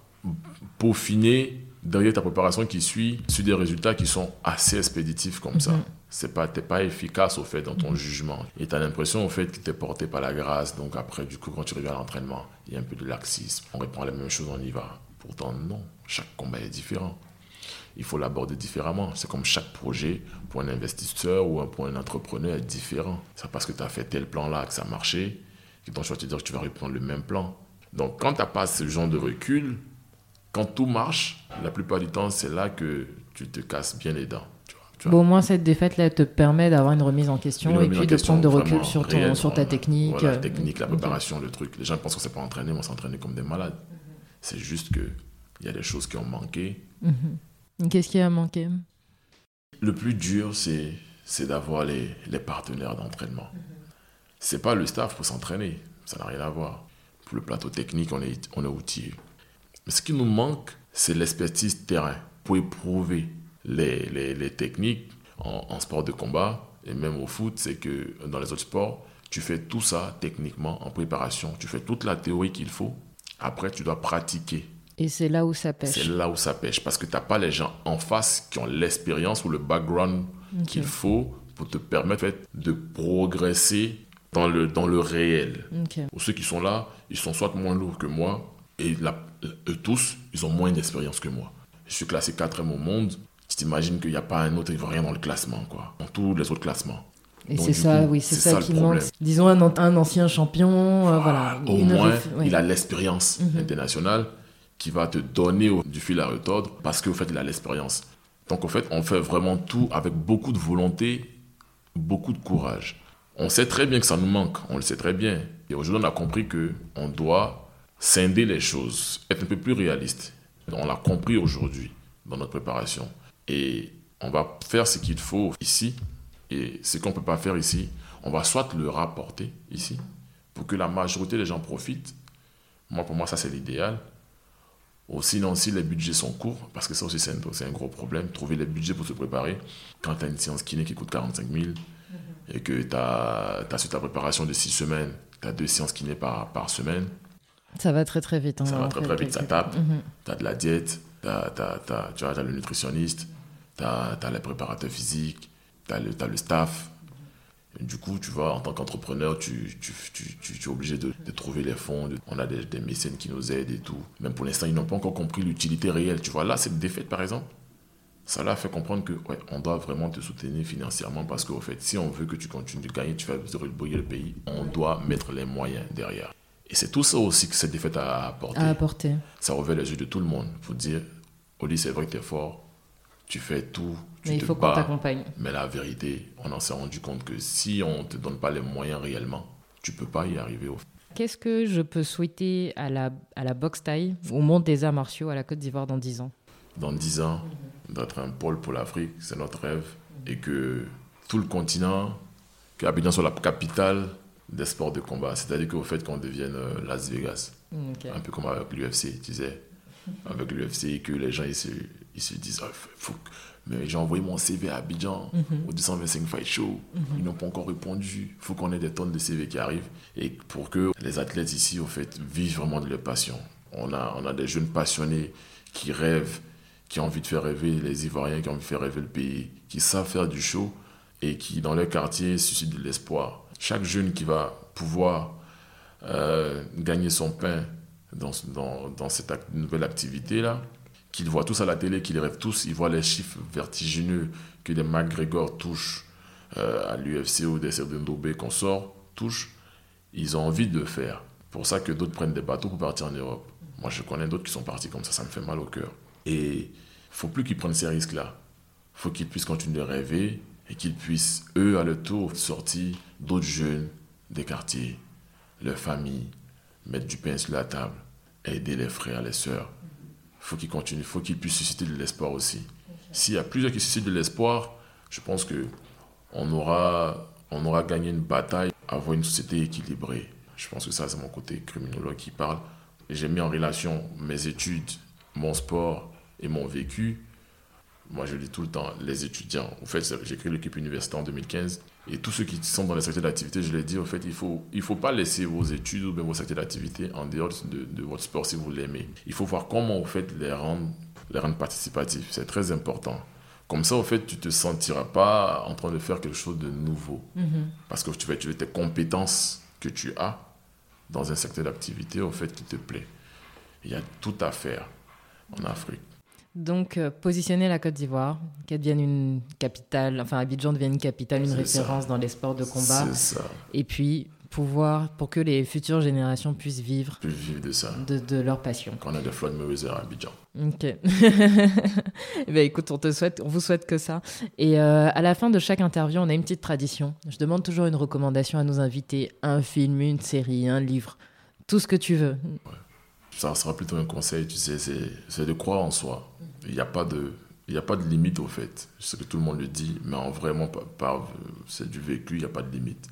peaufiner derrière ta préparation qui suit sur des résultats qui sont assez expéditifs comme ça. Mhm. C'est pas, t'es pas efficace au fait dans ton mhm. jugement. Et tu as l'impression au fait que tu es porté par la grâce. Donc après, du coup, quand tu reviens à l'entraînement, il y a un peu de laxisme. On reprend les mêmes choses, on y va. Pourtant, non. Chaque combat est différent. Il faut l'aborder différemment. C'est comme chaque projet, pour un investisseur ou pour un entrepreneur, est différent. C'est parce que tu as fait tel plan-là que ça a marché, que ton choix te dire que tu vas reprendre le même plan. Donc quand tu n'as pas ce genre de recul, quand tout marche, la plupart du temps, c'est là que tu te casses bien les dents. au moins, cette défaite-là te permet d'avoir une remise en question et puis de prendre de recul sur, ton, sur ta technique. la technique, la préparation, le truc. Les gens pensent que c'est pas entraîné, mais on s'entraîne comme des malades. C'est juste qu'il y a des choses qui ont manqué. Mhm. Qu'est-ce qui a manqué? Le plus dur, c'est d'avoir les, les, partenaires d'entraînement. C'est pas le staff pour s'entraîner, ça n'a rien à voir. Pour le plateau technique, on est, on est outillé. Mais ce qui nous manque, c'est l'expertise terrain pour éprouver les, les, les techniques en, en, sport de combat et même au foot. C'est que dans les autres sports, tu fais tout ça techniquement en préparation. Tu fais toute la théorie qu'il faut. Après, tu dois pratiquer. Et c'est là où ça pêche. C'est là où ça pêche parce que tu n'as pas les gens en face qui ont l'expérience ou le background qu'il faut pour te permettre de progresser dans le, dans le réel. Ou ceux qui sont là, ils sont soit moins lourds que moi, et eux tous, ils ont moins d'expérience que moi. Je suis classé quatrième au monde. Tu t'imagines qu'il n'y a pas un autre rien dans le classement, quoi. Dans tous les autres classements. Et c'est ça, oui, c'est ça, qui manque. Disons un, un, ancien champion, euh, voilà. Au moins, il a l'expérience mhm. internationale qui va te donner du fil à retordre parce qu'au fait, il a l'expérience. Donc, au fait, on fait vraiment tout avec beaucoup de volonté, beaucoup de courage. On sait très bien que ça nous manque, on le sait très bien. Et aujourd'hui, on a compris que on doit scinder les choses, être un peu plus réaliste. On l'a compris aujourd'hui dans notre préparation. Et on va faire ce qu'il faut ici. Et ce qu'on ne peut pas faire ici, on va soit le rapporter ici pour que la majorité des gens profitent. Moi, pour moi, ça, c'est l'idéal. Ou sinon, si les budgets sont courts, parce que ça aussi, c'est un, un, gros problème, trouver les budgets pour se préparer. Quand tu as une séance kiné qui coûte 45 000 et que tu as, as, ta préparation de 6 semaines, tu as deux séances kiné par semaine, ça va très très vite. Hein, ça va très très vite, ça tape. Mhm. Tu as de la diète, tu as, le nutritionniste, tu as, les préparateurs physiques, tu as, as, le staff. du coup, tu vois, en tant qu'entrepreneur, tu, tu, tu, tu, es obligé de, de, trouver les fonds. on a des, des, mécènes qui nous aident et tout. Même pour l'instant, ils n'ont pas encore compris l'utilité réelle. Tu vois, là, cette défaite, par exemple, ça l'a fait comprendre que ouais, on doit vraiment te soutenir financièrement parce qu'au fait, si on veut que tu continues de gagner, tu vas briller le pays, on doit mettre les moyens derrière. Et c'est tout ça aussi que cette défaite a apporté. A apporté. Ça revêt les yeux de tout le monde. Il faut dire, Oli, c'est vrai que tu es fort, tu fais tout, tu mais il faut qu'on t'accompagne. Mais la vérité, on en s'est rendu compte que si on ne te donne pas les moyens réellement, tu peux pas y arriver. Au... Qu'est-ce que je peux souhaiter à la, à la boxe taille, au monde des arts martiaux, à la Côte d'Ivoire dans 10 ans? Dans 10 ans, d'être un pôle pour l'Afrique, c'est notre rêve. Et que tout le continent, qu'Abidjan soit la capitale des sports de combat. C'est-à-dire qu'au fait qu'on devienne euh, Las Vegas. Mm, Un peu comme avec l'UFC, tu sais. Avec l'UFC, que les gens ils se, ils se disent oh, faut mais j'ai envoyé mon CV à Abidjan mm-hmm. au 225 Fight Show. Mm-hmm. Ils n'ont pas encore répondu. Il faut qu'on ait des tonnes de CV qui arrivent. Et pour que les athlètes ici, au fait, vivent vraiment de leur passion. On a, on a des jeunes passionnés qui rêvent, qui ont envie de faire rêver les Ivoiriens, qui ont envie de faire rêver le pays, qui savent faire du show et qui, dans leur quartier, suscitent de l'espoir chaque jeune qui va pouvoir euh, gagner son pain dans, cette nouvelle activité-là, qu'ils voient tous à la télé, qu'ils rêvent tous, ils voient les chiffres vertigineux que des McGregor touchent euh, à l'UFC ou des Serdendobé qu'on sort, touchent, ils ont envie de le faire. Pour ça que d'autres prennent des bateaux pour partir en Europe. Moi, je connais d'autres qui sont partis comme ça, ça me fait mal au cœur. Et faut plus qu'ils prennent ces risques-là. faut qu'ils puissent continuer de rêver et qu'ils puissent, eux, à leur tour, sortir d'autres jeunes des quartiers, leurs familles, mettre du pain sur la table, aider les frères, les sœurs. faut qu'ils continuent, faut qu'ils puissent susciter de l'espoir aussi. S'il y a plusieurs qui suscitent de l'espoir, je pense que on aura, on aura gagné une bataille, avoir une société équilibrée. Je pense que ça, c'est mon côté criminologue qui parle. J'ai mis en relation mes études, mon sport et mon vécu. Moi, je dis tout le temps, les étudiants. En fait, j'ai créé l'équipe universitaire en 2015. Et tous ceux qui sont dans les secteurs d'activité, je l'ai dit, en fait, il ne faut, il faut pas laisser vos études ou vos secteurs d'activité en dehors de, de, votre sport si vous l'aimez. Il faut voir comment vous faites les rendre, les rendre participatifs. C'est très important. Comme ça, au fait, tu ne te sentiras pas en train de faire quelque chose de nouveau. Mhm. Parce que tu vas utiliser tes compétences que tu as dans un secteur d'activité, au fait, qui te plaît. Il y a tout à faire en Afrique. Donc, euh, positionner la Côte d'Ivoire, qu'elle devienne une capitale, enfin Abidjan devienne une capitale, une référence dans les sports de combat. Ça. Et puis, pouvoir, pour que les futures générations puissent vivre, vivre de, ça. De, leur passion. Quand on a de Floyd Mayweather à Abidjan. Ok. eh ben, écoute, on, te souhaite, on vous souhaite que ça. Et euh, à la fin de chaque interview, on a une petite tradition. Je demande toujours une recommandation à nos invités un film, une série, un livre, tout ce que tu veux. Ça sera plutôt un conseil, tu sais, c'est de croire en soi. Il n'y a pas de. Il a pas de limite au fait. Je sais que tout le monde le dit, mais en vraiment, c'est du vécu, il n'y a pas de limite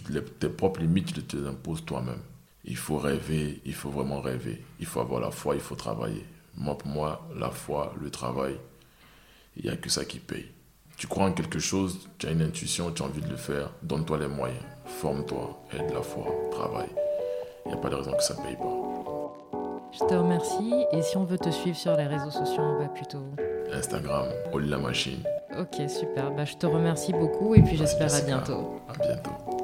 tes propres limites, tu te les imposes toi-même. Il faut rêver, il faut vraiment rêver. Il faut avoir la foi, il faut travailler. Moi, pour moi, la foi, le travail, il n'y a que ça qui paye. Tu crois en quelque chose, tu as une intuition, tu as envie de le faire, donne-toi les moyens, forme-toi, aide la foi, travaille. Il n'y a pas de raison que ça ne paye pas. Je te remercie. Et si on veut te suivre sur les réseaux sociaux, on va plutôt. Instagram, Oli la machine. Ok, super. Bah, je te remercie beaucoup et puis j'espère à bientôt. À bientôt.